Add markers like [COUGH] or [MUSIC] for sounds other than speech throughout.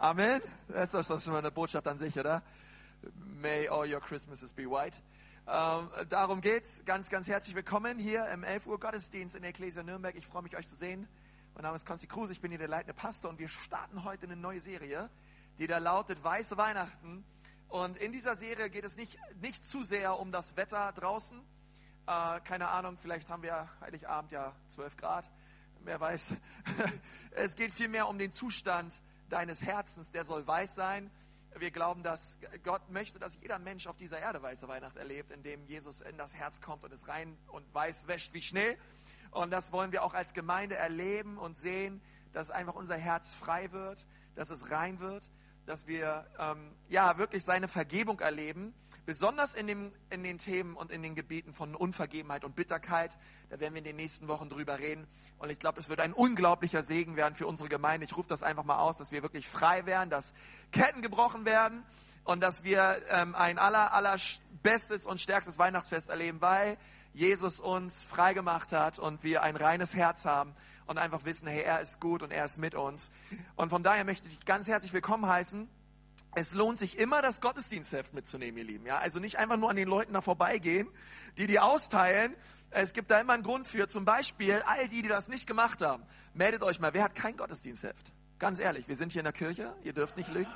Amen. Das ist doch schon mal eine Botschaft an sich, oder? May all your Christmases be white. Ähm, darum geht's. Ganz, ganz herzlich willkommen hier im 11 Uhr Gottesdienst in der Ecclesia Nürnberg. Ich freue mich, euch zu sehen. Mein Name ist Konsti Kruse, ich bin hier der leitende Pastor und wir starten heute eine neue Serie, die da lautet Weiße Weihnachten. Und in dieser Serie geht es nicht, nicht zu sehr um das Wetter draußen. Äh, keine Ahnung, vielleicht haben wir Heiligabend ja 12 Grad. Wer weiß. [LAUGHS] es geht vielmehr um den Zustand deines Herzens. Der soll weiß sein. Wir glauben, dass Gott möchte, dass jeder Mensch auf dieser Erde weiße Weihnacht erlebt, indem Jesus in das Herz kommt und es rein und weiß wäscht wie Schnee. Und das wollen wir auch als Gemeinde erleben und sehen, dass einfach unser Herz frei wird, dass es rein wird dass wir ähm, ja wirklich seine Vergebung erleben, besonders in, dem, in den Themen und in den Gebieten von Unvergebenheit und Bitterkeit. Da werden wir in den nächsten Wochen drüber reden. Und ich glaube, es wird ein unglaublicher Segen werden für unsere Gemeinde. Ich rufe das einfach mal aus, dass wir wirklich frei werden, dass Ketten gebrochen werden und dass wir ähm, ein aller, aller bestes und stärkstes Weihnachtsfest erleben, weil Jesus uns frei gemacht hat und wir ein reines Herz haben und einfach wissen, hey, er ist gut und er ist mit uns. Und von daher möchte ich dich ganz herzlich willkommen heißen. Es lohnt sich immer, das Gottesdienstheft mitzunehmen, ihr Lieben. Ja, also nicht einfach nur an den Leuten da vorbeigehen, die die austeilen. Es gibt da immer einen Grund für. Zum Beispiel all die, die das nicht gemacht haben. Meldet euch mal. Wer hat kein Gottesdienstheft? Ganz ehrlich, wir sind hier in der Kirche. Ihr dürft nicht lügen.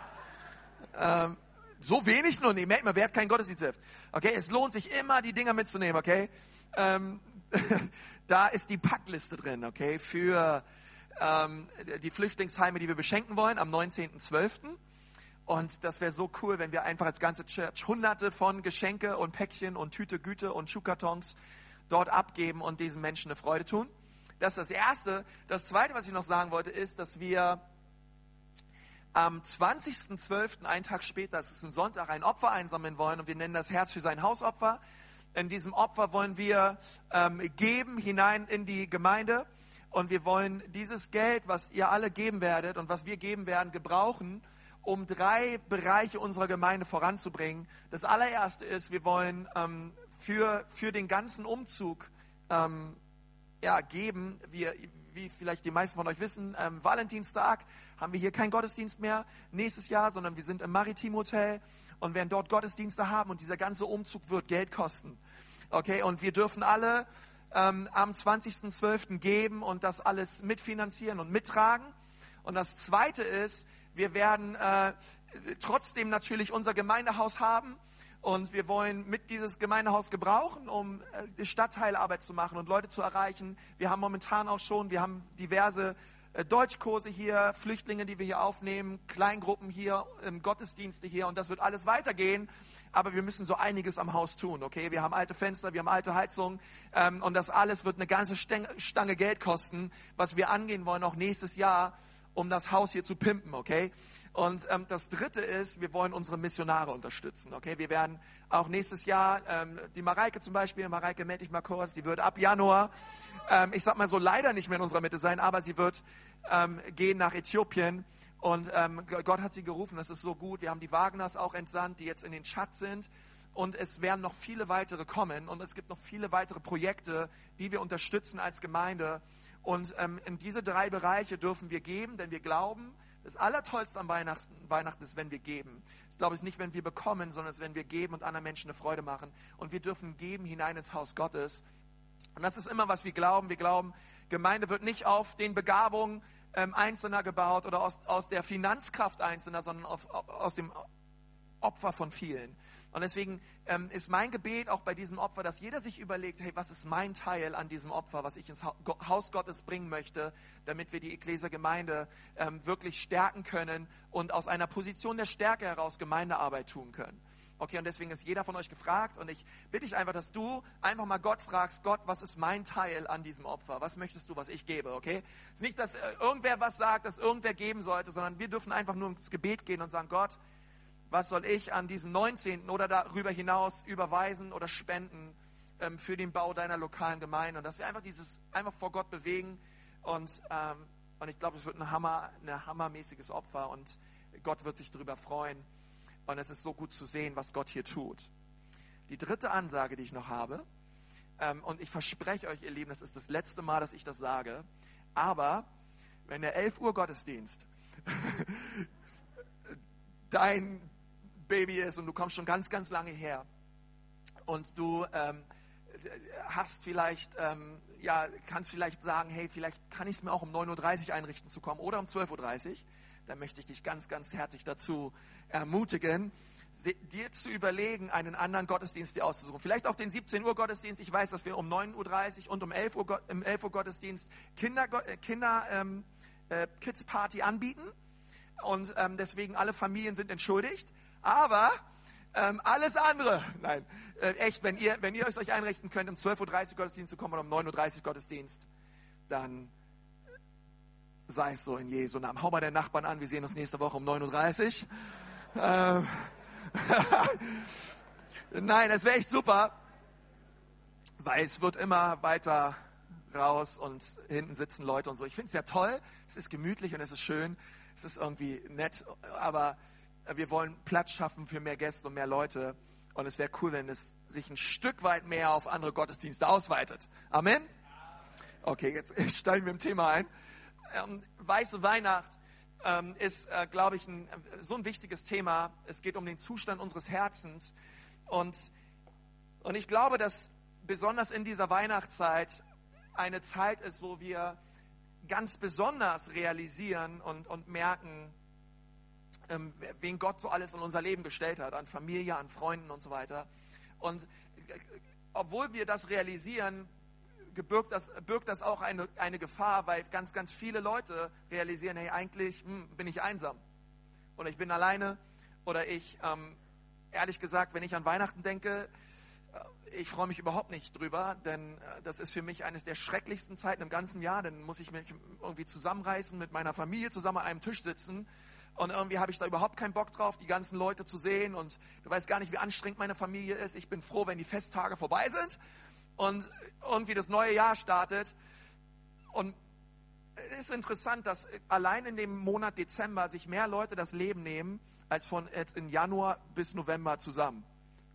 Ähm, so wenig nur? Nee, merkt mal, wer hat kein Gottesdienstheft? Okay, es lohnt sich immer, die Dinger mitzunehmen, okay? Ähm, [LAUGHS] da ist die Packliste drin, okay, für ähm, die Flüchtlingsheime, die wir beschenken wollen am 19.12. Und das wäre so cool, wenn wir einfach als ganze Church hunderte von Geschenke und Päckchen und Tüte Güte und Schuhkartons dort abgeben und diesen Menschen eine Freude tun. Das ist das Erste. Das Zweite, was ich noch sagen wollte, ist, dass wir am 20.12., einen Tag später, das ist ein Sonntag, ein Opfer einsammeln wollen und wir nennen das Herz für sein Hausopfer. In diesem Opfer wollen wir ähm, geben hinein in die Gemeinde und wir wollen dieses Geld, was ihr alle geben werdet und was wir geben werden, gebrauchen, um drei Bereiche unserer Gemeinde voranzubringen. Das allererste ist, wir wollen ähm, für, für den ganzen Umzug ähm, ja, geben. Wir, wie vielleicht die meisten von euch wissen, ähm, Valentinstag haben wir hier keinen Gottesdienst mehr nächstes Jahr, sondern wir sind im Maritim Hotel und werden dort Gottesdienste haben und dieser ganze Umzug wird Geld kosten. Okay, und wir dürfen alle ähm, am 20.12. geben und das alles mitfinanzieren und mittragen. Und das Zweite ist, wir werden äh, trotzdem natürlich unser Gemeindehaus haben und wir wollen mit dieses Gemeindehaus gebrauchen, um äh, Stadtteilarbeit zu machen und Leute zu erreichen. Wir haben momentan auch schon, wir haben diverse äh, Deutschkurse hier, Flüchtlinge, die wir hier aufnehmen, Kleingruppen hier, Gottesdienste hier und das wird alles weitergehen. Aber wir müssen so einiges am Haus tun, okay? Wir haben alte Fenster, wir haben alte Heizungen ähm, und das alles wird eine ganze Stange Geld kosten, was wir angehen wollen, auch nächstes Jahr, um das Haus hier zu pimpen, okay? Und ähm, das Dritte ist, wir wollen unsere Missionare unterstützen. Okay, wir werden auch nächstes Jahr ähm, die Mareike zum Beispiel, Mareike melde ich mal kurz, die wird ab Januar, ähm, ich sag mal so leider nicht mehr in unserer Mitte sein, aber sie wird ähm, gehen nach Äthiopien. Und ähm, Gott hat sie gerufen, das ist so gut. Wir haben die Wagners auch entsandt, die jetzt in den Chat sind. Und es werden noch viele weitere kommen. Und es gibt noch viele weitere Projekte, die wir unterstützen als Gemeinde. Und ähm, in diese drei Bereiche dürfen wir geben, denn wir glauben, das Allertollste am Weihnachten, Weihnachten ist, wenn wir geben. Ich glaube, es ist nicht, wenn wir bekommen, sondern es ist, wenn wir geben und anderen Menschen eine Freude machen. Und wir dürfen geben hinein ins Haus Gottes. Und das ist immer, was wir glauben. Wir glauben, Gemeinde wird nicht auf den Begabungen ähm, Einzelner gebaut oder aus, aus der Finanzkraft Einzelner, sondern auf, aus dem Opfer von vielen. Und deswegen ähm, ist mein Gebet auch bei diesem Opfer, dass jeder sich überlegt, hey, was ist mein Teil an diesem Opfer, was ich ins Haus Gottes bringen möchte, damit wir die Ekklesia Gemeinde ähm, wirklich stärken können und aus einer Position der Stärke heraus Gemeindearbeit tun können. Okay, und deswegen ist jeder von euch gefragt und ich bitte dich einfach, dass du einfach mal Gott fragst, Gott, was ist mein Teil an diesem Opfer? Was möchtest du, was ich gebe, okay? Es ist nicht, dass äh, irgendwer was sagt, dass irgendwer geben sollte, sondern wir dürfen einfach nur ins Gebet gehen und sagen, Gott, was soll ich an diesem 19. oder darüber hinaus überweisen oder spenden ähm, für den Bau deiner lokalen Gemeinde. Und dass wir einfach dieses einfach vor Gott bewegen. Und, ähm, und ich glaube, es wird ein Hammer, ein hammermäßiges Opfer und Gott wird sich darüber freuen. Und es ist so gut zu sehen, was Gott hier tut. Die dritte Ansage, die ich noch habe, ähm, und ich verspreche euch, ihr Lieben, das ist das letzte Mal, dass ich das sage, aber wenn der 11 Uhr Gottesdienst [LAUGHS] dein Baby ist und du kommst schon ganz, ganz lange her und du ähm, hast vielleicht, ähm, ja, kannst vielleicht sagen, hey, vielleicht kann ich es mir auch um 9.30 Uhr einrichten zu kommen oder um 12.30 Uhr, dann möchte ich dich ganz, ganz herzlich dazu ermutigen, dir zu überlegen, einen anderen Gottesdienst dir auszusuchen. Vielleicht auch den 17 Uhr Gottesdienst. Ich weiß, dass wir um 9.30 Uhr und um 11 Uhr, im 11 Uhr Gottesdienst Kinder, äh, Kinder ähm, äh, Kids Party anbieten. Und ähm, deswegen alle Familien sind entschuldigt. Aber ähm, alles andere, nein, äh, echt, wenn ihr, wenn ihr euch einrichten könnt, um 12.30 Uhr Gottesdienst zu kommen oder um 9.30 Uhr Gottesdienst, dann sei es so in Jesu Namen. Hau mal den Nachbarn an, wir sehen uns nächste Woche um 9.30 Uhr. Ähm, [LAUGHS] nein, es wäre echt super, weil es wird immer weiter raus und hinten sitzen Leute und so. Ich finde es ja toll, es ist gemütlich und es ist schön, es ist irgendwie nett, aber wir wollen Platz schaffen für mehr Gäste und mehr Leute. Und es wäre cool, wenn es sich ein Stück weit mehr auf andere Gottesdienste ausweitet. Amen? Okay, jetzt [LAUGHS] steigen wir im Thema ein. Ähm, Weiße Weihnacht ähm, ist, äh, glaube ich, ein, so ein wichtiges Thema. Es geht um den Zustand unseres Herzens. Und, und ich glaube, dass besonders in dieser Weihnachtszeit eine Zeit ist, wo wir ganz besonders realisieren und, und merken, ähm, wen Gott so alles in unser Leben gestellt hat, an Familie, an Freunden und so weiter. Und äh, obwohl wir das realisieren, birgt das, birgt das auch eine, eine Gefahr, weil ganz, ganz viele Leute realisieren, hey, eigentlich hm, bin ich einsam oder ich bin alleine oder ich, ähm, ehrlich gesagt, wenn ich an Weihnachten denke, äh, ich freue mich überhaupt nicht drüber, denn äh, das ist für mich eines der schrecklichsten Zeiten im ganzen Jahr. Dann muss ich mich irgendwie zusammenreißen, mit meiner Familie zusammen an einem Tisch sitzen und irgendwie habe ich da überhaupt keinen Bock drauf, die ganzen Leute zu sehen. Und du weißt gar nicht, wie anstrengend meine Familie ist. Ich bin froh, wenn die Festtage vorbei sind und irgendwie das neue Jahr startet. Und es ist interessant, dass allein in dem Monat Dezember sich mehr Leute das Leben nehmen, als von jetzt in Januar bis November zusammen.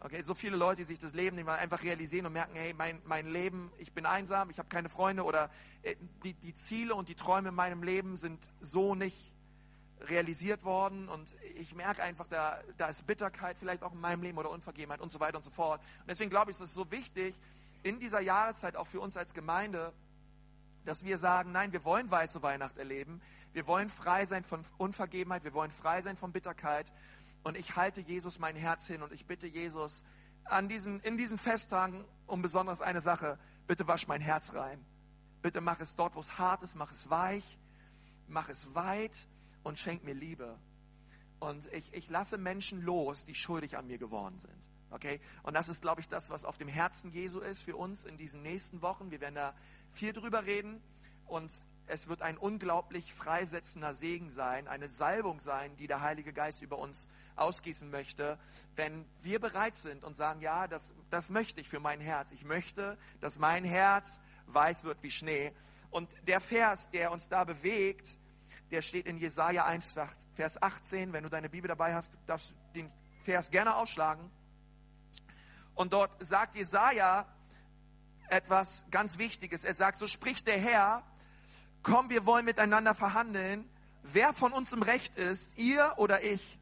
Okay, so viele Leute, die sich das Leben nehmen, einfach realisieren und merken, hey, mein, mein Leben, ich bin einsam, ich habe keine Freunde oder äh, die, die Ziele und die Träume in meinem Leben sind so nicht realisiert worden und ich merke einfach, da, da ist Bitterkeit vielleicht auch in meinem Leben oder Unvergebenheit und so weiter und so fort. Und deswegen glaube ich, ist es so wichtig, in dieser Jahreszeit auch für uns als Gemeinde, dass wir sagen, nein, wir wollen weiße Weihnacht erleben, wir wollen frei sein von Unvergebenheit, wir wollen frei sein von Bitterkeit und ich halte Jesus mein Herz hin und ich bitte Jesus an diesen, in diesen Festtagen um besonders eine Sache, bitte wasch mein Herz rein. Bitte mach es dort, wo es hart ist, mach es weich, mach es weit und schenkt mir Liebe. Und ich, ich lasse Menschen los, die schuldig an mir geworden sind. Okay? Und das ist, glaube ich, das, was auf dem Herzen Jesu ist für uns in diesen nächsten Wochen. Wir werden da viel drüber reden. Und es wird ein unglaublich freisetzender Segen sein, eine Salbung sein, die der Heilige Geist über uns ausgießen möchte, wenn wir bereit sind und sagen, ja, das, das möchte ich für mein Herz. Ich möchte, dass mein Herz weiß wird wie Schnee. Und der Vers, der uns da bewegt, der steht in Jesaja 1, Vers 18. Wenn du deine Bibel dabei hast, darfst du den Vers gerne ausschlagen. Und dort sagt Jesaja etwas ganz Wichtiges. Er sagt: So spricht der Herr, komm, wir wollen miteinander verhandeln. Wer von uns im Recht ist, ihr oder ich?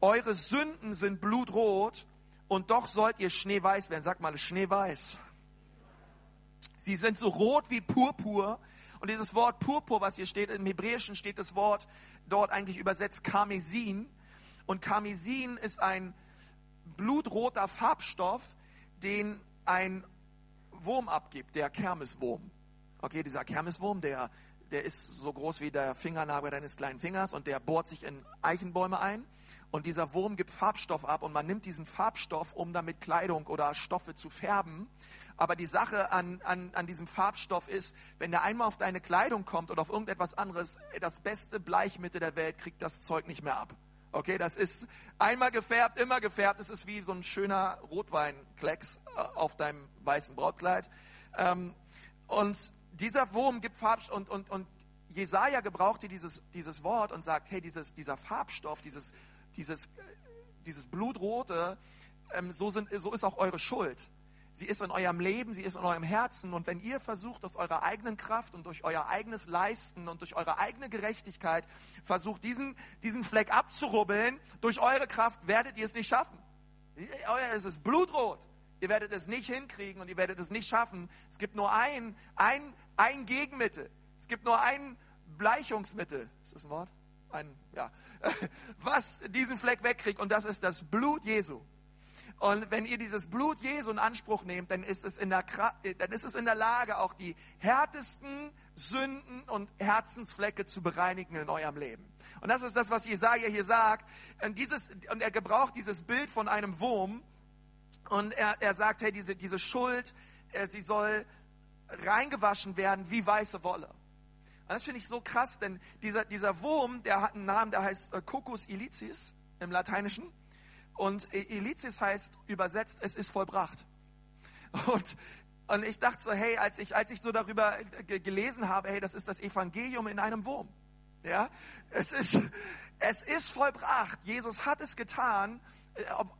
Eure Sünden sind blutrot und doch sollt ihr schneeweiß werden. Sag mal, schneeweiß. Sie sind so rot wie Purpur. Und dieses Wort Purpur, was hier steht, im Hebräischen steht das Wort dort eigentlich übersetzt Karmesin. Und Karmesin ist ein blutroter Farbstoff, den ein Wurm abgibt, der Kermeswurm. Okay, dieser Kermeswurm, der, der ist so groß wie der Fingernagel deines kleinen Fingers und der bohrt sich in Eichenbäume ein. Und dieser Wurm gibt Farbstoff ab und man nimmt diesen Farbstoff, um damit Kleidung oder Stoffe zu färben. Aber die Sache an, an, an diesem Farbstoff ist, wenn der einmal auf deine Kleidung kommt oder auf irgendetwas anderes, das beste Bleichmittel der Welt kriegt das Zeug nicht mehr ab. Okay, das ist einmal gefärbt, immer gefärbt. Es ist wie so ein schöner Rotweinklecks äh, auf deinem weißen Brautkleid. Ähm, und dieser Wurm gibt Farbstoff und, und, und Jesaja gebrauchte dieses, dieses Wort und sagt, hey, dieses, dieser Farbstoff, dieses, dieses, dieses Blutrote, ähm, so, sind, so ist auch eure Schuld sie ist in eurem Leben, sie ist in eurem Herzen. Und wenn ihr versucht, aus eurer eigenen Kraft und durch euer eigenes Leisten und durch eure eigene Gerechtigkeit versucht, diesen, diesen Fleck abzurubbeln, durch eure Kraft werdet ihr es nicht schaffen. Euer ist es blutrot. Ihr werdet es nicht hinkriegen und ihr werdet es nicht schaffen. Es gibt nur ein, ein, ein Gegenmittel. Es gibt nur ein Bleichungsmittel. Ist das ein Wort? Ein, ja. [LAUGHS] Was diesen Fleck wegkriegt und das ist das Blut Jesu. Und wenn ihr dieses Blut Jesu in Anspruch nehmt, dann ist es in der, dann ist es in der Lage, auch die härtesten Sünden und Herzensflecke zu bereinigen in eurem Leben. Und das ist das, was Jesaja hier sagt. Und, dieses, und er gebraucht dieses Bild von einem Wurm. Und er, er sagt, hey, diese, diese Schuld, äh, sie soll reingewaschen werden wie weiße Wolle. Und das finde ich so krass, denn dieser, dieser Wurm, der hat einen Namen, der heißt äh, Cocos ilicis im Lateinischen. Und Elizius heißt übersetzt, es ist vollbracht. [LAUGHS] Und, und ich dachte so, hey, als ich, als ich so darüber gelesen habe, hey, das ist das Evangelium in einem Wurm. Ja, es ist, [LAUGHS] es ist vollbracht. Jesus hat es getan.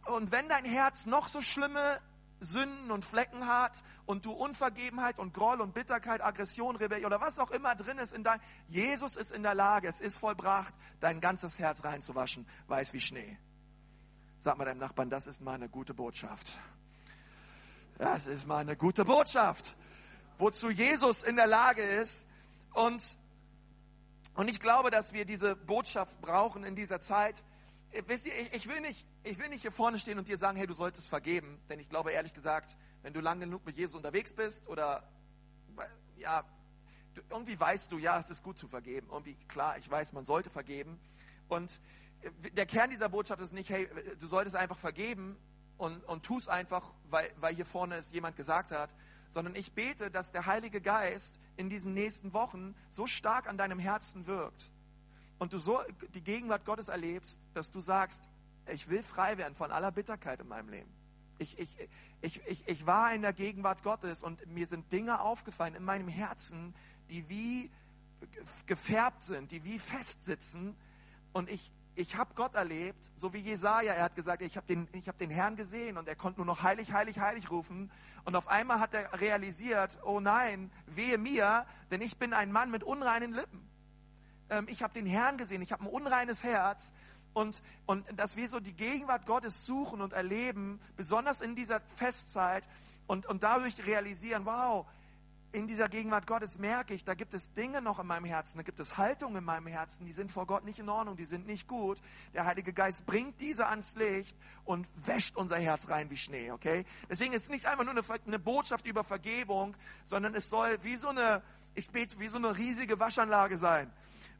Und wenn dein Herz noch so schlimme Sünden und Flecken hat und du Unvergebenheit und Groll und Bitterkeit, Aggression, Rebellion oder was auch immer drin ist in dein, Jesus ist in der Lage, es ist vollbracht, dein ganzes Herz reinzuwaschen, weiß wie Schnee. Sag mal deinem Nachbarn, das ist meine gute Botschaft. Das ist meine gute Botschaft, wozu Jesus in der Lage ist. Und, und ich glaube, dass wir diese Botschaft brauchen in dieser Zeit. Wisst ihr, ich, ich, will nicht, ich will nicht hier vorne stehen und dir sagen, hey, du solltest vergeben. Denn ich glaube ehrlich gesagt, wenn du lange genug mit Jesus unterwegs bist oder ja, irgendwie weißt du, ja, es ist gut zu vergeben. Irgendwie klar, ich weiß, man sollte vergeben. Und der Kern dieser Botschaft ist nicht, hey, du solltest einfach vergeben und, und tu es einfach, weil, weil hier vorne es jemand gesagt hat, sondern ich bete, dass der Heilige Geist in diesen nächsten Wochen so stark an deinem Herzen wirkt und du so die Gegenwart Gottes erlebst, dass du sagst, ich will frei werden von aller Bitterkeit in meinem Leben. Ich, ich, ich, ich, ich war in der Gegenwart Gottes und mir sind Dinge aufgefallen in meinem Herzen, die wie gefärbt sind, die wie festsitzen und ich, ich habe Gott erlebt, so wie Jesaja. Er hat gesagt, ich habe den, hab den Herrn gesehen und er konnte nur noch heilig, heilig, heilig rufen. Und auf einmal hat er realisiert, oh nein, wehe mir, denn ich bin ein Mann mit unreinen Lippen. Ähm, ich habe den Herrn gesehen, ich habe ein unreines Herz. Und, und dass wir so die Gegenwart Gottes suchen und erleben, besonders in dieser Festzeit und, und dadurch realisieren, wow, in dieser Gegenwart Gottes merke ich, da gibt es Dinge noch in meinem Herzen, da gibt es Haltungen in meinem Herzen, die sind vor Gott nicht in Ordnung, die sind nicht gut. Der Heilige Geist bringt diese ans Licht und wäscht unser Herz rein wie Schnee, okay? Deswegen ist es nicht einfach nur eine, eine Botschaft über Vergebung, sondern es soll wie so eine, ich bete, wie so eine riesige Waschanlage sein,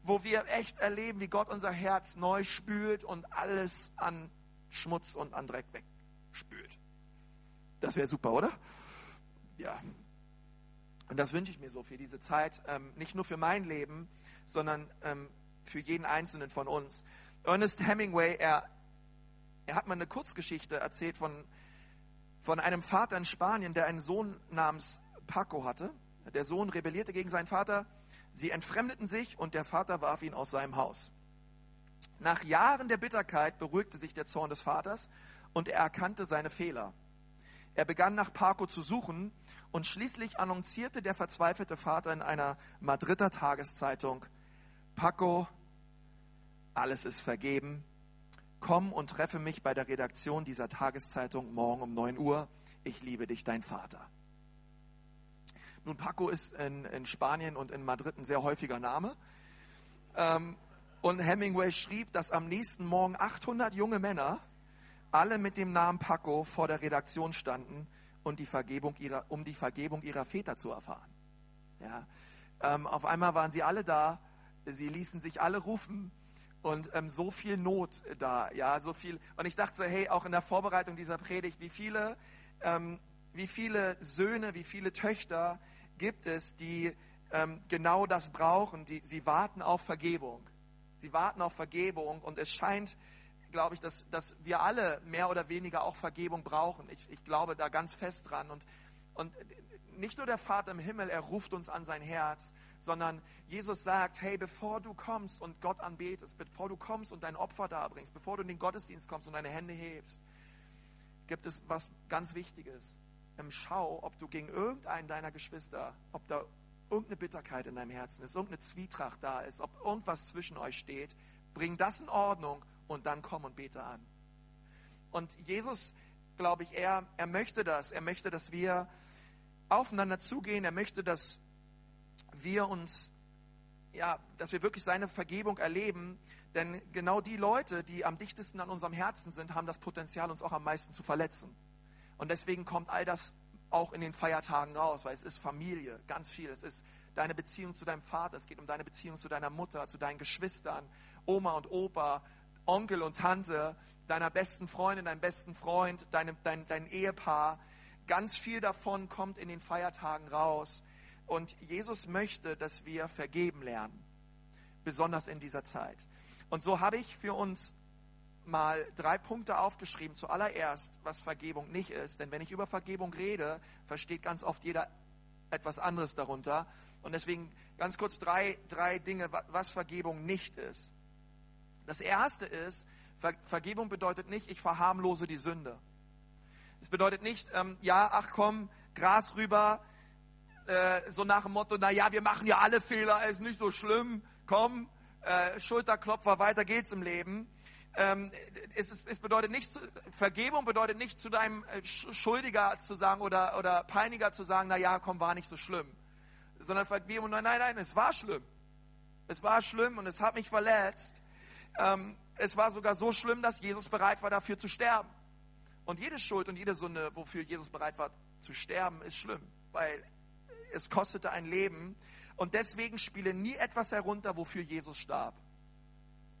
wo wir echt erleben, wie Gott unser Herz neu spült und alles an Schmutz und an Dreck wegspült. Das wäre super, oder? Ja, und das wünsche ich mir so für diese Zeit, ähm, nicht nur für mein Leben, sondern ähm, für jeden Einzelnen von uns. Ernest Hemingway, er, er hat mal eine Kurzgeschichte erzählt von, von einem Vater in Spanien, der einen Sohn namens Paco hatte. Der Sohn rebellierte gegen seinen Vater, sie entfremdeten sich und der Vater warf ihn aus seinem Haus. Nach Jahren der Bitterkeit beruhigte sich der Zorn des Vaters und er erkannte seine Fehler. Er begann nach Paco zu suchen und schließlich annoncierte der verzweifelte Vater in einer Madrider Tageszeitung, Paco, alles ist vergeben. Komm und treffe mich bei der Redaktion dieser Tageszeitung morgen um 9 Uhr. Ich liebe dich, dein Vater. Nun, Paco ist in, in Spanien und in Madrid ein sehr häufiger Name. Ähm, und Hemingway schrieb, dass am nächsten Morgen 800 junge Männer alle mit dem Namen Paco vor der Redaktion standen und die Vergebung ihrer, um die Vergebung ihrer Väter zu erfahren. Ja, ähm, auf einmal waren sie alle da, sie ließen sich alle rufen und ähm, so viel Not da, ja, so viel. Und ich dachte so, hey, auch in der Vorbereitung dieser Predigt, wie viele, ähm, wie viele Söhne, wie viele Töchter gibt es, die ähm, genau das brauchen, die, sie warten auf Vergebung. Sie warten auf Vergebung und es scheint, glaube ich, dass, dass wir alle mehr oder weniger auch Vergebung brauchen. Ich, ich glaube da ganz fest dran. Und, und nicht nur der Vater im Himmel, er ruft uns an sein Herz, sondern Jesus sagt, hey, bevor du kommst und Gott anbetest, bevor du kommst und dein Opfer darbringst, bevor du in den Gottesdienst kommst und deine Hände hebst, gibt es was ganz Wichtiges. Ähm, schau, ob du gegen irgendeinen deiner Geschwister, ob da irgendeine Bitterkeit in deinem Herzen ist, irgendeine Zwietracht da ist, ob irgendwas zwischen euch steht, bring das in Ordnung und dann komm und bete an. Und Jesus, glaube ich, er, er möchte das. Er möchte, dass wir aufeinander zugehen. Er möchte, dass wir uns, ja, dass wir wirklich seine Vergebung erleben. Denn genau die Leute, die am dichtesten an unserem Herzen sind, haben das Potenzial, uns auch am meisten zu verletzen. Und deswegen kommt all das auch in den Feiertagen raus, weil es ist Familie, ganz viel. Es ist deine Beziehung zu deinem Vater, es geht um deine Beziehung zu deiner Mutter, zu deinen Geschwistern, Oma und Opa, Onkel und Tante, deiner besten Freundin, deinem besten Freund, deinem, dein, dein Ehepaar. Ganz viel davon kommt in den Feiertagen raus. Und Jesus möchte, dass wir vergeben lernen, besonders in dieser Zeit. Und so habe ich für uns mal drei Punkte aufgeschrieben. Zuallererst, was Vergebung nicht ist. Denn wenn ich über Vergebung rede, versteht ganz oft jeder etwas anderes darunter. Und deswegen ganz kurz drei, drei Dinge, was Vergebung nicht ist. Das erste ist, Ver Vergebung bedeutet nicht, ich verharmlose die Sünde. Es bedeutet nicht, ähm, ja, ach komm, Gras rüber, äh, so nach dem Motto, na ja, wir machen ja alle Fehler, ist nicht so schlimm, komm, äh, Schulterklopfer, weiter geht's im Leben ähm, es, ist, es, bedeutet nicht, Vergebung bedeutet nicht zu deinem äh, Schuldiger zu sagen oder, oder Peiniger zu sagen, na ja, komm, war nicht so schlimm. Sondern Vergebung, nein, nein, nein, es war schlimm. Es war schlimm und es hat mich verletzt. Ähm, es war sogar so schlimm, dass Jesus bereit war, dafür zu sterben. Und jede Schuld und jede Sünde, wofür Jesus bereit war zu sterben, ist schlimm, weil es kostete ein Leben. Und deswegen spiele nie etwas herunter, wofür Jesus starb.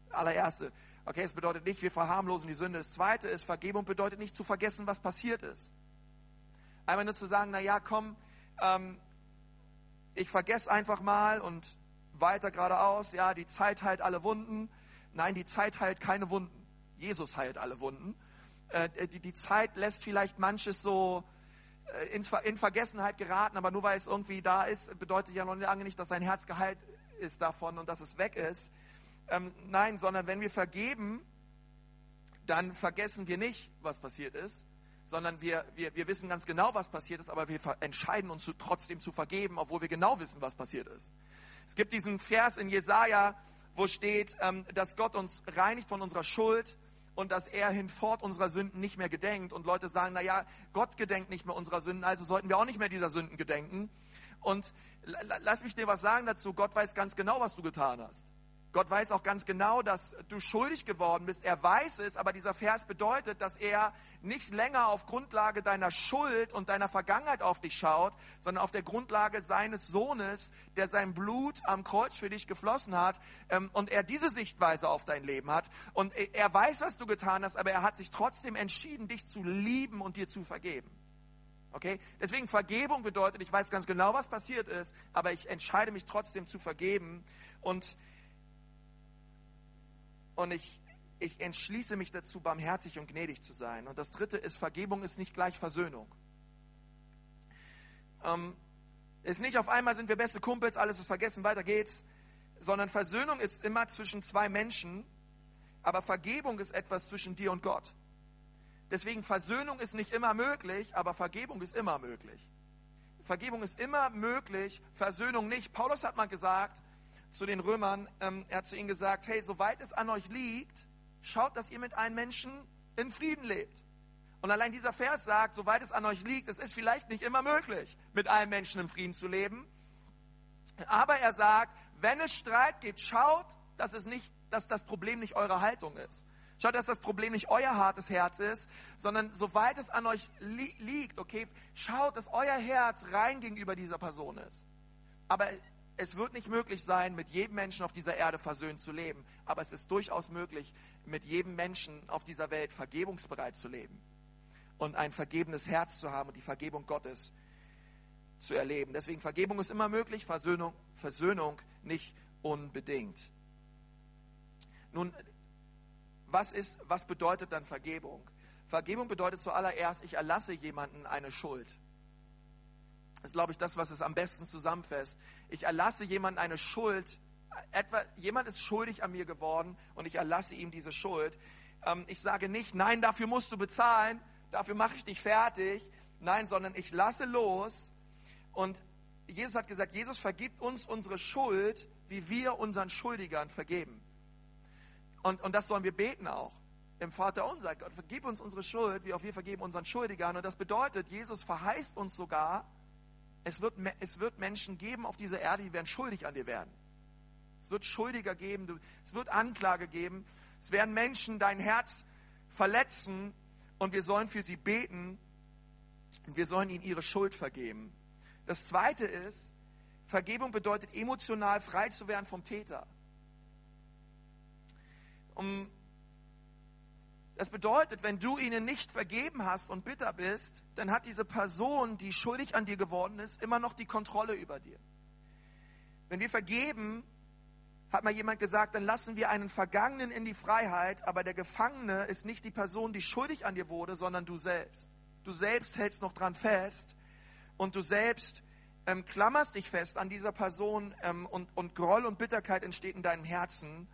Allererste. Okay, es bedeutet nicht, wir verharmlosen die Sünde. Das zweite ist, Vergebung bedeutet nicht zu vergessen, was passiert ist. Einmal nur zu sagen, na ja, komm, ähm, ich vergesse einfach mal und weiter geradeaus. Ja, die Zeit heilt alle Wunden. Nein, die Zeit heilt keine Wunden. Jesus heilt alle Wunden. Äh, die, die, Zeit lässt vielleicht manches so äh, in, in, Vergessenheit geraten, aber nur weil es irgendwie da ist, bedeutet ja noch lange nicht, dass sein Herz geheilt ist davon und dass es weg ist. Ähm, nein, sondern wenn wir vergeben, dann vergessen wir nicht, was passiert ist, sondern wir, wir, wir wissen ganz genau, was passiert ist, aber wir entscheiden uns zu, trotzdem zu vergeben, obwohl wir genau wissen, was passiert ist. Es gibt diesen Vers in Jesaja, wo steht, ähm, dass Gott uns reinigt von unserer Schuld und dass er hinfort unserer Sünden nicht mehr gedenkt. Und Leute sagen, na ja, Gott gedenkt nicht mehr unserer Sünden, also sollten wir auch nicht mehr dieser Sünden gedenken. Und lass mich dir was sagen dazu. Gott weiß ganz genau, was du getan hast. Gott weiß auch ganz genau, dass du schuldig geworden bist. Er weiß es, aber dieser Vers bedeutet, dass er nicht länger auf Grundlage deiner Schuld und deiner Vergangenheit auf dich schaut, sondern auf der Grundlage seines Sohnes, der sein Blut am Kreuz für dich geflossen hat ähm, und er diese Sichtweise auf dein Leben hat. Und er weiß, was du getan hast, aber er hat sich trotzdem entschieden, dich zu lieben und dir zu vergeben. Okay? Deswegen Vergebung bedeutet, ich weiß ganz genau, was passiert ist, aber ich entscheide mich trotzdem zu vergeben und und ich, ich entschließe mich dazu, barmherzig und gnädig zu sein. Und das dritte ist, Vergebung ist nicht gleich Versöhnung. Ähm, ist nicht auf einmal sind wir beste Kumpels, alles ist vergessen, weiter geht's, sondern Versöhnung ist immer zwischen zwei Menschen, aber Vergebung ist etwas zwischen dir und Gott. Deswegen Versöhnung ist nicht immer möglich, aber Vergebung ist immer möglich. Vergebung ist immer möglich, Versöhnung nicht. Paulus hat mal gesagt, zu den Römern, ähm, er hat zu ihnen gesagt, hey, soweit es an euch liegt, schaut, dass ihr mit einem Menschen in Frieden lebt. Und allein dieser Vers sagt, soweit es an euch liegt, es ist vielleicht nicht immer möglich, mit einem Menschen in Frieden zu leben. Aber er sagt, wenn es Streit gibt, schaut, dass, es nicht, dass das Problem nicht eure Haltung ist. Schaut, dass das Problem nicht euer hartes Herz ist, sondern soweit es an euch li liegt, okay, schaut, dass euer Herz rein gegenüber dieser Person ist. Aber es wird nicht möglich sein, mit jedem Menschen auf dieser Erde versöhnt zu leben, aber es ist durchaus möglich, mit jedem Menschen auf dieser Welt vergebungsbereit zu leben und ein vergebenes Herz zu haben und die Vergebung Gottes zu erleben. Deswegen Vergebung ist immer möglich, Versöhnung, Versöhnung nicht unbedingt. Nun, was, ist, was bedeutet dann Vergebung? Vergebung bedeutet zuallererst, ich erlasse jemanden eine Schuld. Ist, glaube ich, das, was es am besten zusammenfasst. Ich erlasse jemandem eine Schuld. Etwa, jemand ist schuldig an mir geworden und ich erlasse ihm diese Schuld. Ähm, ich sage nicht, nein, dafür musst du bezahlen, dafür mache ich dich fertig, Nein, sondern ich lasse los und Jesus hat gesagt, Jesus vergibt uns unsere Schuld, wie wir unseren Schuldigern vergeben. Und, und das sollen wir beten auch. Im Vater unser Gott, vergib uns unsere Schuld, wie auch wir vergeben unseren Schuldigern. Und das bedeutet, Jesus verheißt uns sogar, es wird, es wird Menschen geben auf dieser Erde, die werden schuldig an dir werden. Es wird Schuldiger geben, es wird Anklage geben. Es werden Menschen dein Herz verletzen und wir sollen für sie beten und wir sollen ihnen ihre Schuld vergeben. Das zweite ist, Vergebung bedeutet emotional frei zu werden vom Täter. Um, das bedeutet, wenn du ihnen nicht vergeben hast und bitter bist, dann hat diese Person, die schuldig an dir geworden ist, immer noch die Kontrolle über dir. Wenn wir vergeben, hat mal jemand gesagt, dann lassen wir einen Vergangenen in die Freiheit, aber der Gefangene ist nicht die Person, die schuldig an dir wurde, sondern du selbst. Du selbst hältst noch dran fest und du selbst ähm, klammerst dich fest an dieser Person ähm, und, und Groll und Bitterkeit entsteht in deinem Herzen.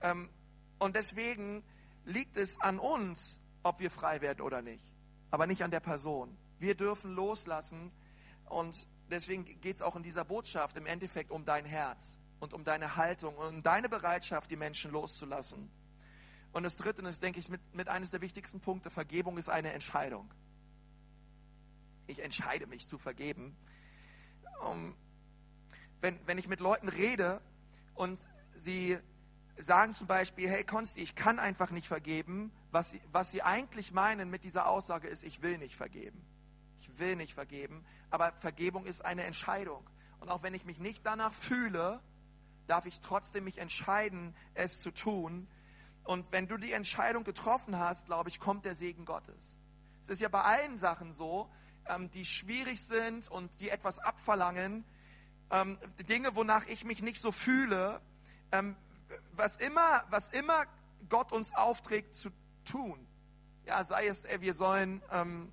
Ähm, und deswegen liegt es an uns, ob wir frei werden oder nicht, aber nicht an der Person. Wir dürfen loslassen und deswegen geht es auch in dieser Botschaft im Endeffekt um dein Herz und um deine Haltung und um deine Bereitschaft, die Menschen loszulassen. Und das Dritte, das denke ich mit, mit eines der wichtigsten Punkte, Vergebung ist eine Entscheidung. Ich entscheide mich zu vergeben. Um, wenn, wenn ich mit Leuten rede und sie sagen zum Beispiel, hey Konsti, ich kann einfach nicht vergeben, was sie, was sie eigentlich meinen mit dieser Aussage ist, ich will nicht vergeben. Ich will nicht vergeben, aber Vergebung ist eine Entscheidung. Und auch wenn ich mich nicht danach fühle, darf ich trotzdem mich entscheiden, es zu tun. Und wenn du die Entscheidung getroffen hast, glaube ich, kommt der Segen Gottes. Es ist ja bei allen Sachen so, ähm, die schwierig sind und die etwas abverlangen, ähm, Dinge, wonach ich mich nicht so fühle, ähm, was immer, was immer Gott uns aufträgt zu tun, ja, sei es, ey, wir sollen ähm,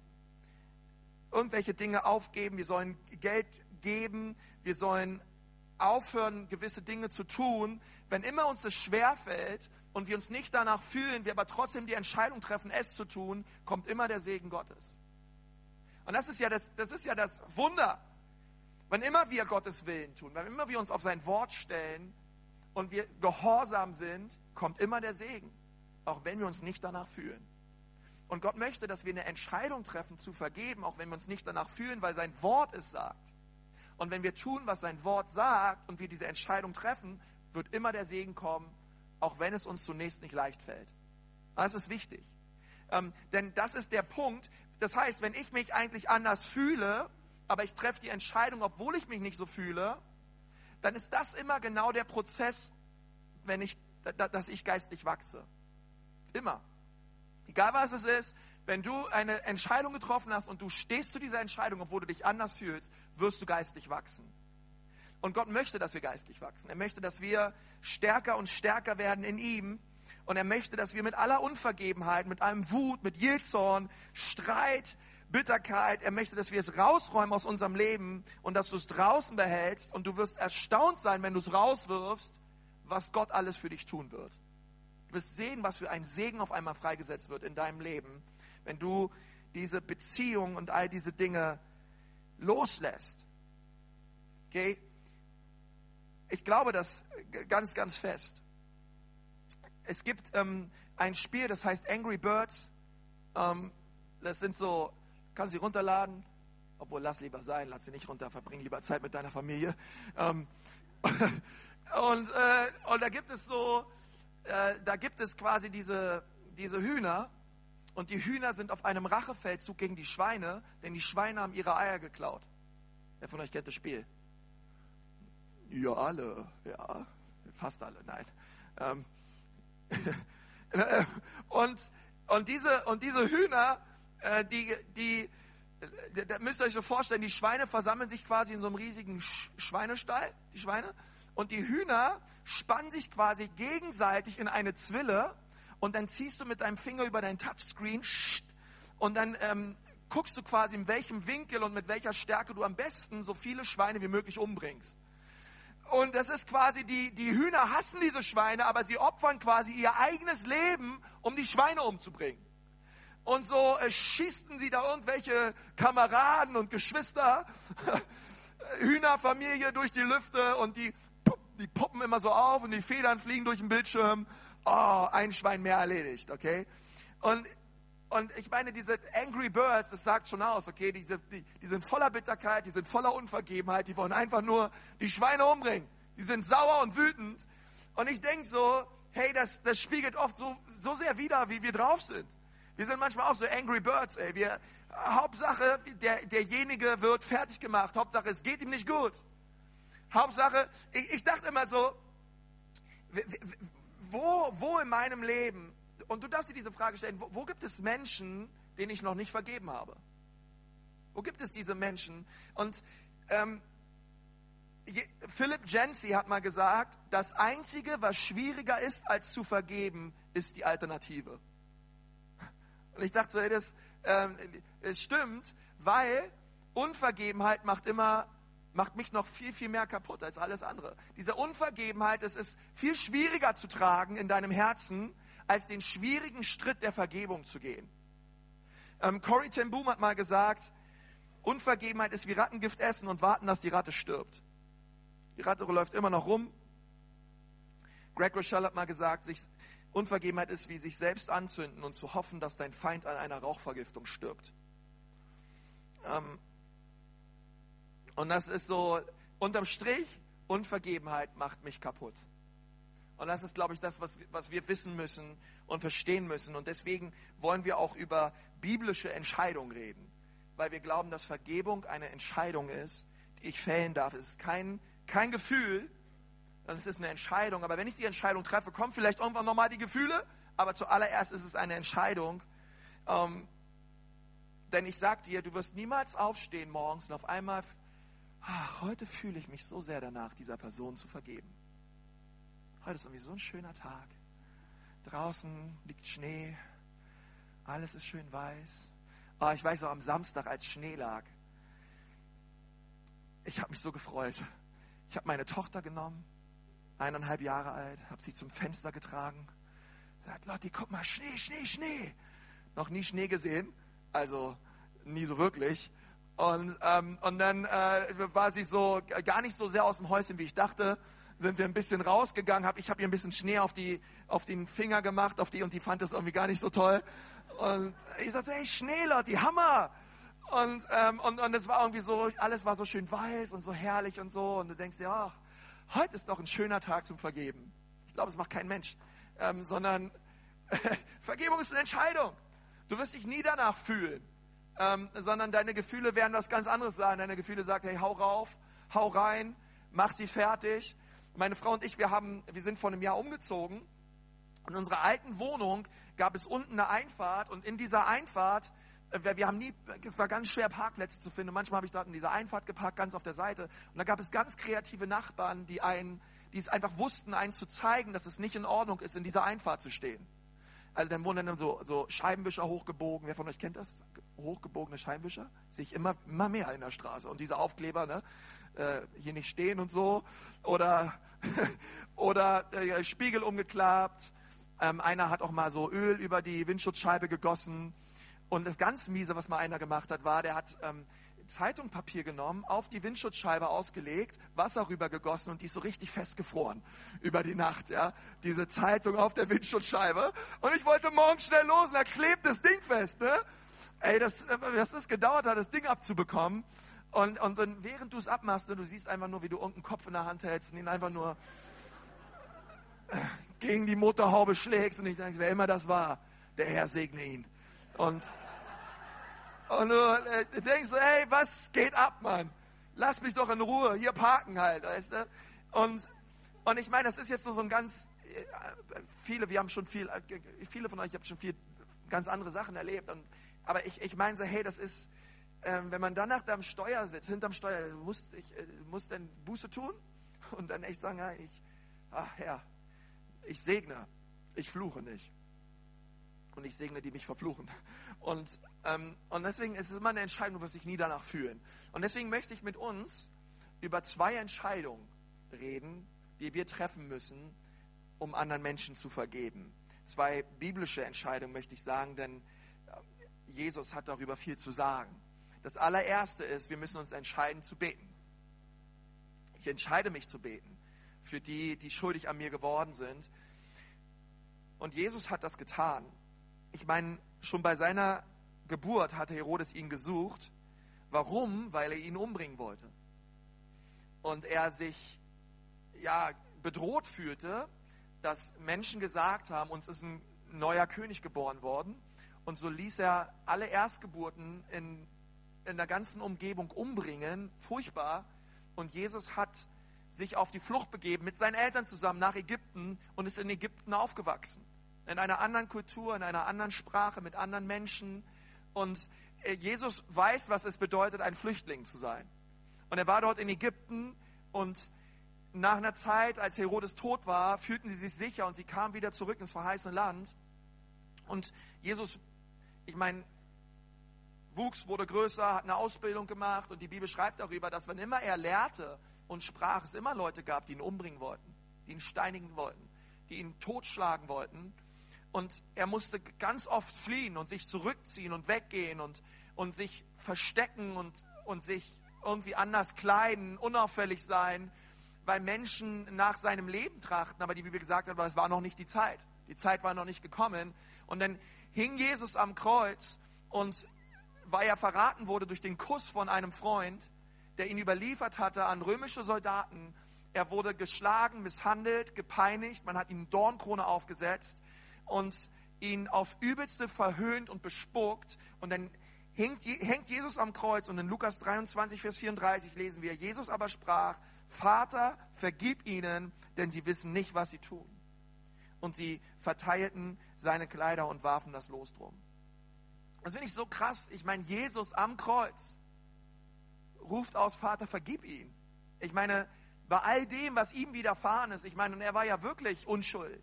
irgendwelche Dinge aufgeben, wir sollen Geld geben, wir sollen aufhören, gewisse Dinge zu tun, wenn immer uns das schwerfällt und wir uns nicht danach fühlen, wir aber trotzdem die Entscheidung treffen, es zu tun, kommt immer der Segen Gottes. Und das ist ja das, das, ist ja das Wunder. Wenn immer wir Gottes Willen tun, wenn immer wir uns auf sein Wort stellen und wir gehorsam sind, kommt immer der Segen, auch wenn wir uns nicht danach fühlen. Und Gott möchte, dass wir eine Entscheidung treffen zu vergeben, auch wenn wir uns nicht danach fühlen, weil sein Wort es sagt. Und wenn wir tun, was sein Wort sagt und wir diese Entscheidung treffen, wird immer der Segen kommen, auch wenn es uns zunächst nicht leicht fällt. Das ist wichtig. Ähm, denn das ist der Punkt. Das heißt, wenn ich mich eigentlich anders fühle, aber ich treffe die Entscheidung, obwohl ich mich nicht so fühle, dann ist das immer genau der Prozess, wenn ich, dass ich geistlich wachse. Immer. Egal was es ist, wenn du eine Entscheidung getroffen hast und du stehst zu dieser Entscheidung, obwohl du dich anders fühlst, wirst du geistlich wachsen. Und Gott möchte, dass wir geistlich wachsen. Er möchte, dass wir stärker und stärker werden in ihm. Und er möchte, dass wir mit aller Unvergebenheit, mit allem Wut, mit Jilzorn, Streit, Bitterkeit, er möchte, dass wir es rausräumen aus unserem Leben und dass du es draußen behältst. Und du wirst erstaunt sein, wenn du es rauswirfst, was Gott alles für dich tun wird. Du wirst sehen, was für ein Segen auf einmal freigesetzt wird in deinem Leben wenn du diese Beziehung und all diese Dinge loslässt. Okay? Ich glaube das ganz, ganz fest. Es gibt ähm, ein Spiel, das heißt Angry Birds. Ähm, das sind so, kannst sie runterladen, obwohl lass lieber sein, lass sie nicht runter, verbring lieber Zeit mit deiner Familie. Ähm, [LAUGHS] und, äh, und da gibt es so, äh, da gibt es quasi diese, diese Hühner und die Hühner sind auf einem Rachefeldzug gegen die Schweine, denn die Schweine haben ihre Eier geklaut. Wer von euch kennt das Spiel? Ja, alle. Ja, fast alle, nein. Ähm, [LAUGHS] und, und, diese, und diese Hühner, äh, die, die, da müsst ihr euch so vorstellen, die Schweine versammeln sich quasi in so einem riesigen Schweinestall, die Schweine, und die Hühner spannen sich quasi gegenseitig in eine Zwille und dann ziehst du mit deinem Finger über dein Touchscreen und dann ähm, guckst du quasi, in welchem Winkel und mit welcher Stärke du am besten so viele Schweine wie möglich umbringst. Und das ist quasi, die, die Hühner hassen diese Schweine, aber sie opfern quasi ihr eigenes Leben, um die Schweine umzubringen. Und so äh, schießten sie da irgendwelche Kameraden und Geschwister, [LAUGHS] Hühnerfamilie durch die Lüfte und die, die poppen immer so auf und die Federn fliegen durch den Bildschirm. Oh, ein Schwein mehr erledigt, okay? Und, und ich meine, diese Angry Birds, das sagt schon aus, okay? Diese, die, die sind voller Bitterkeit, die sind voller Unvergebenheit, die wollen einfach nur die Schweine umbringen. Die sind sauer und wütend. Und ich denke so, hey, das, das spiegelt oft so, so sehr wider, wie wir drauf sind. Wir sind manchmal auch so Angry Birds, ey. Wir, Hauptsache, der, derjenige wird fertig gemacht. Hauptsache, es geht ihm nicht gut. Hauptsache, ich, ich dachte immer so, wo, wo in meinem Leben, und du darfst dir diese Frage stellen, wo, wo gibt es Menschen, denen ich noch nicht vergeben habe? Wo gibt es diese Menschen? Und ähm, Philip Jensi hat mal gesagt, das Einzige, was schwieriger ist als zu vergeben, ist die Alternative. Und ich dachte so, ey, das, ähm, es stimmt, weil Unvergebenheit macht immer, macht mich noch viel, viel mehr kaputt als alles andere. Diese Unvergebenheit, es ist viel schwieriger zu tragen in deinem Herzen, als den schwierigen Schritt der Vergebung zu gehen. Ähm, Corey ten Boom hat mal gesagt, Unvergebenheit ist wie Rattengift essen und warten, dass die Ratte stirbt. Die Ratte läuft immer noch rum. Greg Rochelle hat mal gesagt, sich, Unvergebenheit ist wie sich selbst anzünden und zu hoffen, dass dein Feind an einer Rauchvergiftung stirbt. Ähm, und das ist so, unterm Strich, Unvergebenheit macht mich kaputt. Und das ist, glaube ich, das, was, was wir wissen müssen und verstehen müssen. Und deswegen wollen wir auch über biblische Entscheidungen reden. Weil wir glauben, dass Vergebung eine Entscheidung ist, die ich fällen darf. Es ist kein, kein Gefühl, es ist eine Entscheidung. Aber wenn ich die Entscheidung treffe, kommen vielleicht irgendwann nochmal die Gefühle. Aber zuallererst ist es eine Entscheidung. Ähm, denn ich sag dir, du wirst niemals aufstehen morgens und auf einmal, ach, heute fühle ich mich so sehr danach, dieser Person zu vergeben. Heute ist irgendwie so ein schöner Tag. Draußen liegt Schnee, alles ist schön weiß. Oh, ich weiß auch am Samstag, als Schnee lag, ich habe mich so gefreut. Ich habe meine Tochter genommen, eineinhalb Jahre alt, habe sie zum Fenster getragen. Sagt, Lotti, guck mal, Schnee, Schnee, Schnee. Noch nie Schnee gesehen, also nie so wirklich. Und, ähm, und dann äh, war sie so gar nicht so sehr aus dem Häuschen, wie ich dachte. Sind wir ein bisschen rausgegangen, hab, ich habe ihr ein bisschen Schnee auf, die, auf den Finger gemacht, auf die und die fand das irgendwie gar nicht so toll. Und ich sagte, hey Schnee, Lotti, Hammer! Und, ähm, und, und es war irgendwie so, alles war so schön weiß und so herrlich und so. Und du denkst dir, ach, heute ist doch ein schöner Tag zum Vergeben. Ich glaube, es macht kein Mensch. Ähm, sondern [LAUGHS] Vergebung ist eine Entscheidung. Du wirst dich nie danach fühlen, ähm, sondern deine Gefühle werden was ganz anderes sein. Deine Gefühle sagen, hey, hau rauf, hau rein, mach sie fertig. Meine Frau und ich, wir, haben, wir sind vor einem Jahr umgezogen. In unserer alten Wohnung gab es unten eine Einfahrt und in dieser Einfahrt wir haben nie, es war ganz schwer, Parkplätze zu finden. Manchmal habe ich dort in dieser Einfahrt geparkt, ganz auf der Seite. Und da gab es ganz kreative Nachbarn, die, einen, die es einfach wussten, einen zu zeigen, dass es nicht in Ordnung ist, in dieser Einfahrt zu stehen. Also dann wurden dann so, so Scheibenwischer hochgebogen. Wer von euch kennt das? Hochgebogene Scheibenwischer? Sehe ich immer, immer mehr in der Straße. Und diese Aufkleber, ne? Äh, hier nicht stehen und so. Oder, [LAUGHS] oder äh, Spiegel umgeklappt. Ähm, einer hat auch mal so Öl über die Windschutzscheibe gegossen. Und das ganz miese, was mal einer gemacht hat, war, der hat ähm, Zeitungpapier genommen, auf die Windschutzscheibe ausgelegt, Wasser rübergegossen und die ist so richtig festgefroren über die Nacht, ja. Diese Zeitung auf der Windschutzscheibe. Und ich wollte morgen schnell los und da klebt das Ding fest, ne? Ey, das, was das gedauert hat, das Ding abzubekommen. Und, und dann, während du es abmachst, ne, du siehst einfach nur, wie du irgendeinen Kopf in der Hand hältst und ihn einfach nur gegen die Motorhaube schlägst. Und ich denke, wer immer das war, der Herr segne ihn. Und und du äh, denkst so, hey, was geht ab, Mann? Lass mich doch in Ruhe, hier parken halt, weißt du? Und, und ich meine, das ist jetzt nur so ein ganz, äh, viele, wir haben schon viel, äh, viele von euch haben schon viel ganz andere Sachen erlebt. Und, aber ich, ich meine so, hey, das ist, ähm, wenn man danach da am Steuer sitzt, hinterm Steuer, muss ich muss dann Buße tun und dann echt sagen, ich, ach Herr, ich segne, ich fluche nicht und ich segne die mich verfluchen. Und, ähm, und deswegen ist es immer eine Entscheidung, du wirst dich nie danach fühlen. Und deswegen möchte ich mit uns über zwei Entscheidungen reden, die wir treffen müssen, um anderen Menschen zu vergeben. Zwei biblische Entscheidungen möchte ich sagen, denn Jesus hat darüber viel zu sagen. Das allererste ist, wir müssen uns entscheiden zu beten. Ich entscheide mich zu beten für die, die schuldig an mir geworden sind. Und Jesus hat das getan. Ich meine, schon bei seiner Geburt hatte Herodes ihn gesucht. Warum? Weil er ihn umbringen wollte. Und er sich ja bedroht fühlte, dass Menschen gesagt haben, uns ist ein neuer König geboren worden. Und so ließ er alle Erstgeburten in, in der ganzen Umgebung umbringen. Furchtbar. Und Jesus hat sich auf die Flucht begeben mit seinen Eltern zusammen nach Ägypten und ist in Ägypten aufgewachsen. In einer anderen Kultur, in einer anderen Sprache, mit anderen Menschen. Und äh, Jesus weiß, was es bedeutet, ein Flüchtling zu sein. Und er war dort in Ägypten und nach einer Zeit, als Herodes tot war, fühlten sie sich sicher und sie kamen wieder zurück ins verheißene Land. Und Jesus, ich meine, wuchs, wurde größer, hat eine Ausbildung gemacht und die Bibel schreibt darüber, dass wenn immer er lehrte und sprach, es immer Leute gab, die ihn umbringen wollten, die ihn steinigen wollten, die ihn totschlagen wollten. Und er musste ganz oft fliehen und sich zurückziehen und weggehen und, und sich verstecken und, und sich irgendwie anders kleiden, unauffällig sein, weil Menschen nach seinem Leben trachten. Aber die Bibel gesagt hat, es war noch nicht die Zeit. Die Zeit war noch nicht gekommen. Und dann hing Jesus am Kreuz und weil er verraten wurde durch den Kuss von einem Freund, der ihn überliefert hatte an römische Soldaten. Er wurde geschlagen, misshandelt, gepeinigt, man hat ihm Dornkrone aufgesetzt und ihn auf übelste verhöhnt und bespuckt. Und dann hängt, hängt Jesus am Kreuz und in Lukas 23, Vers 34 lesen wir, Jesus aber sprach, Vater, vergib ihnen, denn sie wissen nicht, was sie tun. Und sie verteilten seine Kleider und warfen das Los drum. Das finde ich so krass. Ich meine, Jesus am Kreuz ruft aus, Vater, vergib ihn. Ich meine, bei all dem, was ihm widerfahren ist, ich meine, und er war ja wirklich unschuldig.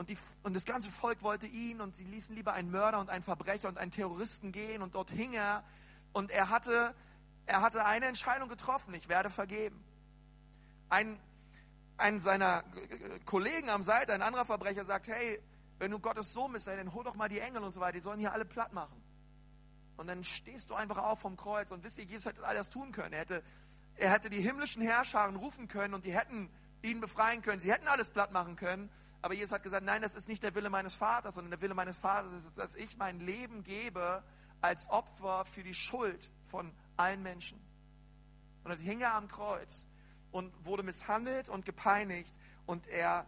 Und, die, und das ganze Volk wollte ihn und sie ließen lieber einen Mörder und einen Verbrecher und einen Terroristen gehen und dort hing er. Und er hatte, er hatte eine Entscheidung getroffen, ich werde vergeben. Ein, ein seiner Kollegen am Seite, ein anderer Verbrecher sagt, hey, wenn du Gottes Sohn bist, dann hol doch mal die Engel und so weiter, die sollen hier alle platt machen. Und dann stehst du einfach auf vom Kreuz und wisst ihr, Jesus hätte all das tun können. Er hätte, er hätte die himmlischen Herrscharen rufen können und die hätten ihn befreien können. Sie hätten alles platt machen können. Aber Jesus hat gesagt, nein, das ist nicht der Wille meines Vaters, sondern der Wille meines Vaters ist, dass ich mein Leben gebe als Opfer für die Schuld von allen Menschen. Und dann hing er am Kreuz und wurde misshandelt und gepeinigt und er,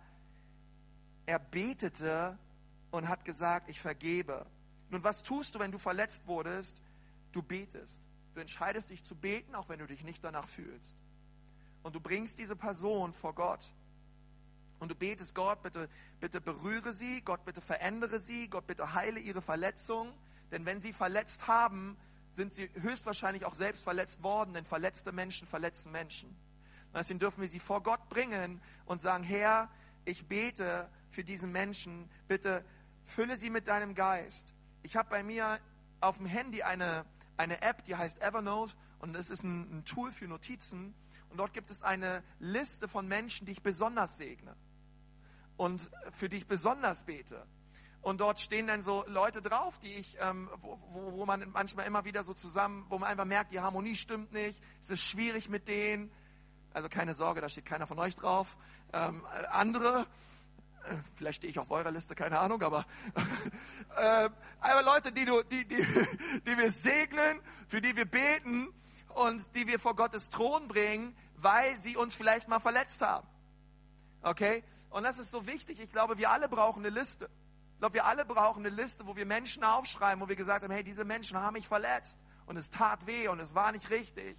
er betete und hat gesagt, ich vergebe. Nun, was tust du, wenn du verletzt wurdest? Du betest. Du entscheidest dich zu beten, auch wenn du dich nicht danach fühlst. Und du bringst diese Person vor Gott. Und du betest, Gott, bitte, bitte berühre sie, Gott, bitte verändere sie, Gott, bitte heile ihre Verletzung. Denn wenn sie verletzt haben, sind sie höchstwahrscheinlich auch selbst verletzt worden, denn verletzte Menschen verletzen Menschen. Deswegen dürfen wir sie vor Gott bringen und sagen, Herr, ich bete für diesen Menschen, bitte fülle sie mit deinem Geist. Ich habe bei mir auf dem Handy eine, eine App, die heißt Evernote und das ist ein, ein Tool für Notizen. Und dort gibt es eine Liste von Menschen, die ich besonders segne und für die ich besonders bete. Und dort stehen dann so Leute drauf, die ich, ähm, wo, wo, man manchmal immer wieder so zusammen, wo man einfach merkt, die Harmonie stimmt nicht, es ist schwierig mit denen. Also keine Sorge, da steht keiner von euch drauf. Ähm, andere, Vielleicht stehe ich auf eurer Liste, keine Ahnung, aber, [LAUGHS] äh, aber Leute, die, du, die, die, [LAUGHS] die wir segnen, für die wir beten und die wir vor Gottes Thron bringen, weil sie uns vielleicht mal verletzt haben. Okay? Und das ist so wichtig. Ich glaube, wir alle brauchen eine Liste. Ich glaube, wir alle brauchen eine Liste, wo wir Menschen aufschreiben, wo wir gesagt haben, hey, diese Menschen haben mich verletzt und es tat weh und es war nicht richtig.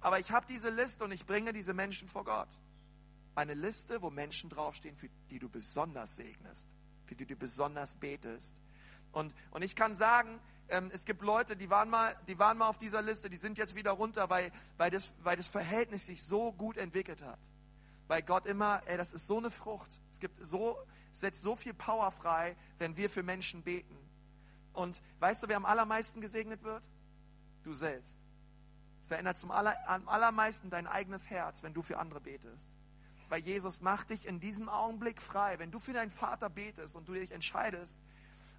Aber ich habe diese Liste und ich bringe diese Menschen vor Gott eine Liste, wo Menschen draufstehen, für die du besonders segnest, für die du besonders betest. Und, und ich kann sagen, ähm, es gibt Leute, die waren, mal, die waren mal auf dieser Liste, die sind jetzt wieder runter, weil, weil, das, weil das Verhältnis sich so gut entwickelt hat. Weil Gott immer, ey, das ist so eine Frucht. Es gibt so, setzt so viel Power frei, wenn wir für Menschen beten. Und weißt du, wer am allermeisten gesegnet wird? Du selbst. Es verändert zum aller, am allermeisten dein eigenes Herz, wenn du für andere betest. Weil Jesus macht dich in diesem Augenblick frei. Wenn du für deinen Vater betest und du dich entscheidest,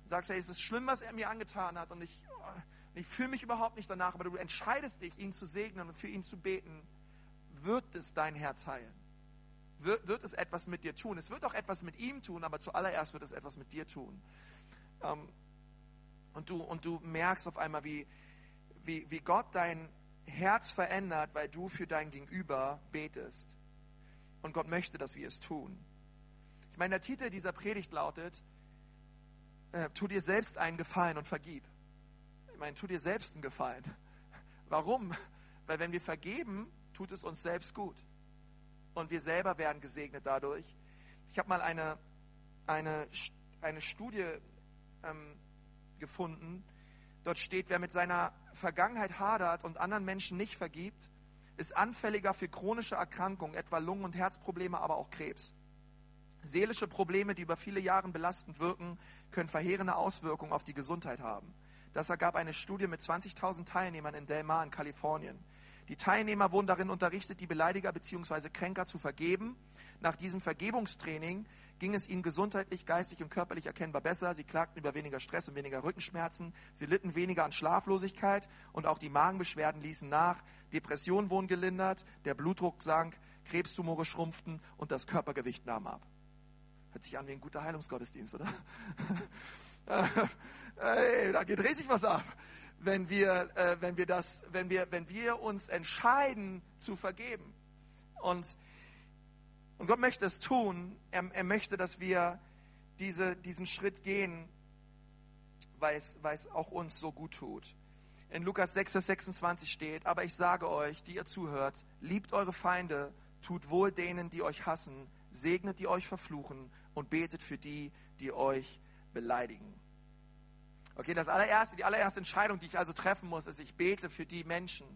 sagst, hey, es ist schlimm, was er mir angetan hat und ich, ich fühle mich überhaupt nicht danach, aber du entscheidest dich, ihn zu segnen und für ihn zu beten, wird es dein Herz heilen. Wird, wird es etwas mit dir tun. Es wird auch etwas mit ihm tun, aber zuallererst wird es etwas mit dir tun. Ähm, und, du, und du merkst auf einmal, wie, wie, wie Gott dein Herz verändert, weil du für dein Gegenüber betest. Und Gott möchte, dass wir es tun. Ich meine, der Titel dieser Predigt lautet, äh, tu dir selbst einen Gefallen und vergib. Ich meine, tu dir selbst einen Gefallen. Warum? Weil wenn wir vergeben, tut es uns selbst gut. Und wir selber werden gesegnet dadurch. Ich habe mal eine, eine, eine Studie ähm, gefunden. Dort steht, wer mit seiner Vergangenheit hadert und anderen Menschen nicht vergibt, ist anfälliger für chronische Erkrankungen, etwa Lungen- und Herzprobleme, aber auch Krebs. Seelische Probleme, die über viele Jahre belastend wirken, können verheerende Auswirkungen auf die Gesundheit haben. Das ergab eine Studie mit 20.000 Teilnehmern in Del Mar in Kalifornien. Die Teilnehmer wurden darin unterrichtet, die Beleidiger bzw. Kränker zu vergeben. Nach diesem Vergebungstraining ging es ihnen gesundheitlich, geistig und körperlich erkennbar besser. Sie klagten über weniger Stress und weniger Rückenschmerzen. Sie litten weniger an Schlaflosigkeit und auch die Magenbeschwerden ließen nach. Depressionen wurden gelindert, der Blutdruck sank, Krebstumore schrumpften und das Körpergewicht nahm ab. Hört sich an wie ein guter Heilungsgottesdienst, oder? [LAUGHS] hey, da geht richtig was ab wenn wir, äh, wenn wir, das, wenn wir, wenn wir uns entscheiden zu vergeben. Und, und Gott möchte es tun. Er, er möchte, dass wir diese, diesen Schritt gehen, weil es, weil es auch uns so gut tut. In Lukas 6, Vers 26 steht, aber ich sage euch, die ihr zuhört, liebt eure Feinde, tut wohl denen, die euch hassen, segnet die euch verfluchen und betet für die, die euch beleidigen. Okay, das allererste, die allererste Entscheidung, die ich also treffen muss, ist, ich bete für die Menschen,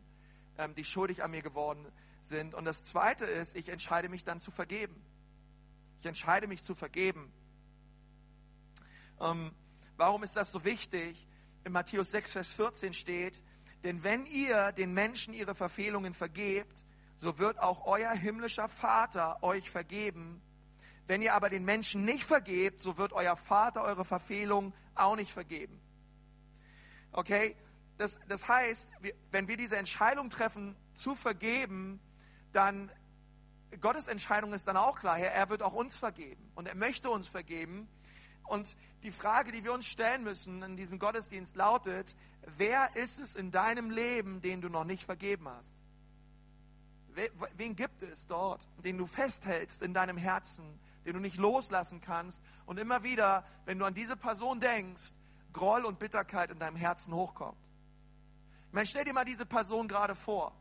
ähm, die schuldig an mir geworden sind. Und das zweite ist, ich entscheide mich dann zu vergeben. Ich entscheide mich zu vergeben. Ähm, warum ist das so wichtig? In Matthäus 6, Vers 14 steht, denn wenn ihr den Menschen ihre Verfehlungen vergebt, so wird auch euer himmlischer Vater euch vergeben. Wenn ihr aber den Menschen nicht vergebt, so wird euer Vater eure Verfehlung auch nicht vergeben. Okay? Das, das heißt, wenn wir diese Entscheidung treffen, zu vergeben, dann Gottes Entscheidung ist dann auch klar. Er wird auch uns vergeben und er möchte uns vergeben. Und die Frage, die wir uns stellen müssen in diesem Gottesdienst lautet, wer ist es in deinem Leben, den du noch nicht vergeben hast? Wen gibt es dort, den du festhältst in deinem Herzen, den du nicht loslassen kannst? Und immer wieder, wenn du an diese Person denkst, Groll und Bitterkeit in deinem Herzen hochkommt. Ich meine, stell dir mal diese Person gerade vor.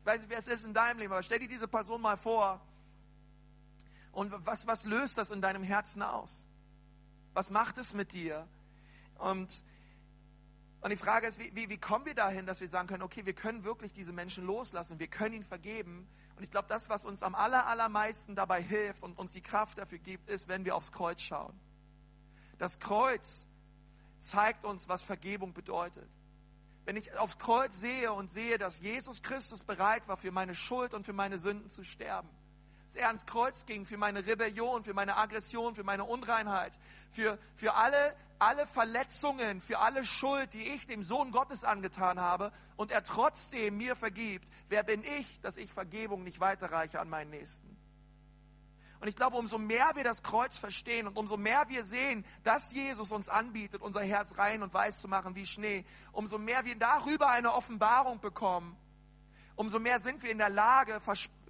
Ich weiß nicht, wer es ist in deinem Leben, aber stell dir diese Person mal vor. Und was, was löst das in deinem Herzen aus? Was macht es mit dir? Und, und die Frage ist, wie, wie, wie kommen wir dahin, dass wir sagen können, okay, wir können wirklich diese Menschen loslassen, wir können ihnen vergeben. Und ich glaube, das, was uns am aller, allermeisten dabei hilft und uns die Kraft dafür gibt, ist, wenn wir aufs Kreuz schauen. Das Kreuz zeigt uns, was Vergebung bedeutet. Wenn ich aufs Kreuz sehe und sehe, dass Jesus Christus bereit war, für meine Schuld und für meine Sünden zu sterben, dass er ans Kreuz ging für meine Rebellion, für meine Aggression, für meine Unreinheit, für, für alle, alle Verletzungen, für alle Schuld, die ich dem Sohn Gottes angetan habe und er trotzdem mir vergibt, wer bin ich, dass ich Vergebung nicht weiterreiche an meinen Nächsten? Und ich glaube, umso mehr wir das Kreuz verstehen und umso mehr wir sehen, dass Jesus uns anbietet, unser Herz rein und weiß zu machen wie Schnee, umso mehr wir darüber eine Offenbarung bekommen, umso mehr sind wir in der Lage,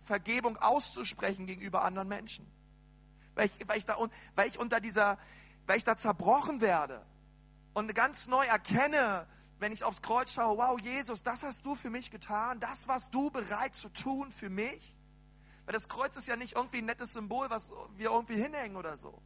Vergebung auszusprechen gegenüber anderen Menschen. Weil ich, weil ich, da, weil ich unter dieser, weil ich da zerbrochen werde und ganz neu erkenne, wenn ich aufs Kreuz schaue, wow, Jesus, das hast du für mich getan, das warst du bereit zu tun für mich. Weil das Kreuz ist ja nicht irgendwie ein nettes Symbol, was wir irgendwie hinhängen oder so.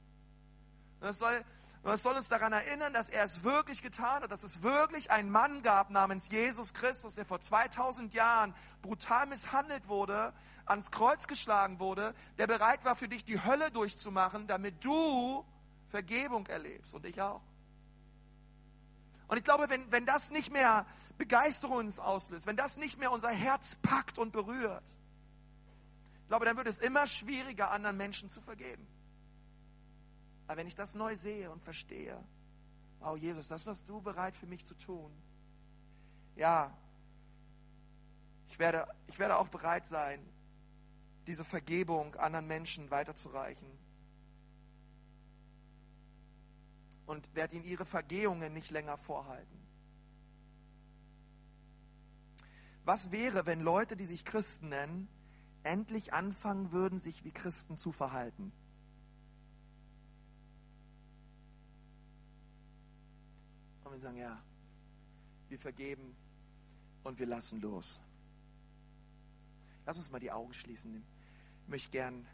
Das soll, das soll uns daran erinnern, dass er es wirklich getan hat, dass es wirklich einen Mann gab namens Jesus Christus, der vor 2000 Jahren brutal misshandelt wurde, ans Kreuz geschlagen wurde, der bereit war für dich die Hölle durchzumachen, damit du Vergebung erlebst und ich auch. Und ich glaube, wenn, wenn das nicht mehr Begeisterung uns auslöst, wenn das nicht mehr unser Herz packt und berührt, glaube, dann wird es immer schwieriger, anderen Menschen zu vergeben. Aber wenn ich das neu sehe und verstehe, Oh Jesus, das warst du bereit für mich zu tun. Ja, ich werde, ich werde auch bereit sein, diese Vergebung anderen Menschen weiterzureichen. Und werde ihnen ihre Vergehungen nicht länger vorhalten. Was wäre, wenn Leute, die sich Christen nennen, endlich anfangen würden, sich wie Christen zu verhalten? Und wir sagen, ja, wir vergeben und wir lassen los. Lass uns mal die Augen schließen. Ich möchte gern